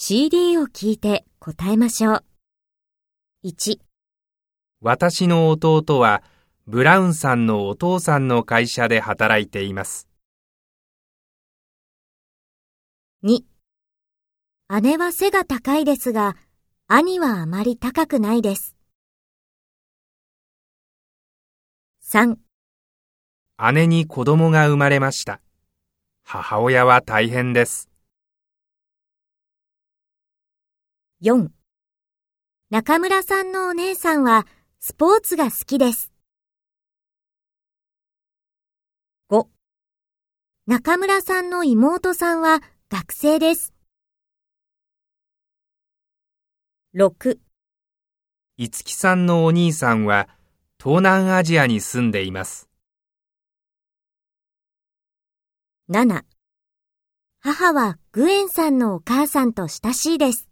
CD を聞いて答えましょう。1、私の弟はブラウンさんのお父さんの会社で働いています。2姉は背が高いですが、兄はあまり高くないです。3姉に子供が生まれました。母親は大変です。4中村さんのお姉さんはスポーツが好きです。5中村さんの妹さんは学生です。6いつきさんのお兄さんは東南アジアに住んでいます。7母はグエンさんのお母さんと親しいです。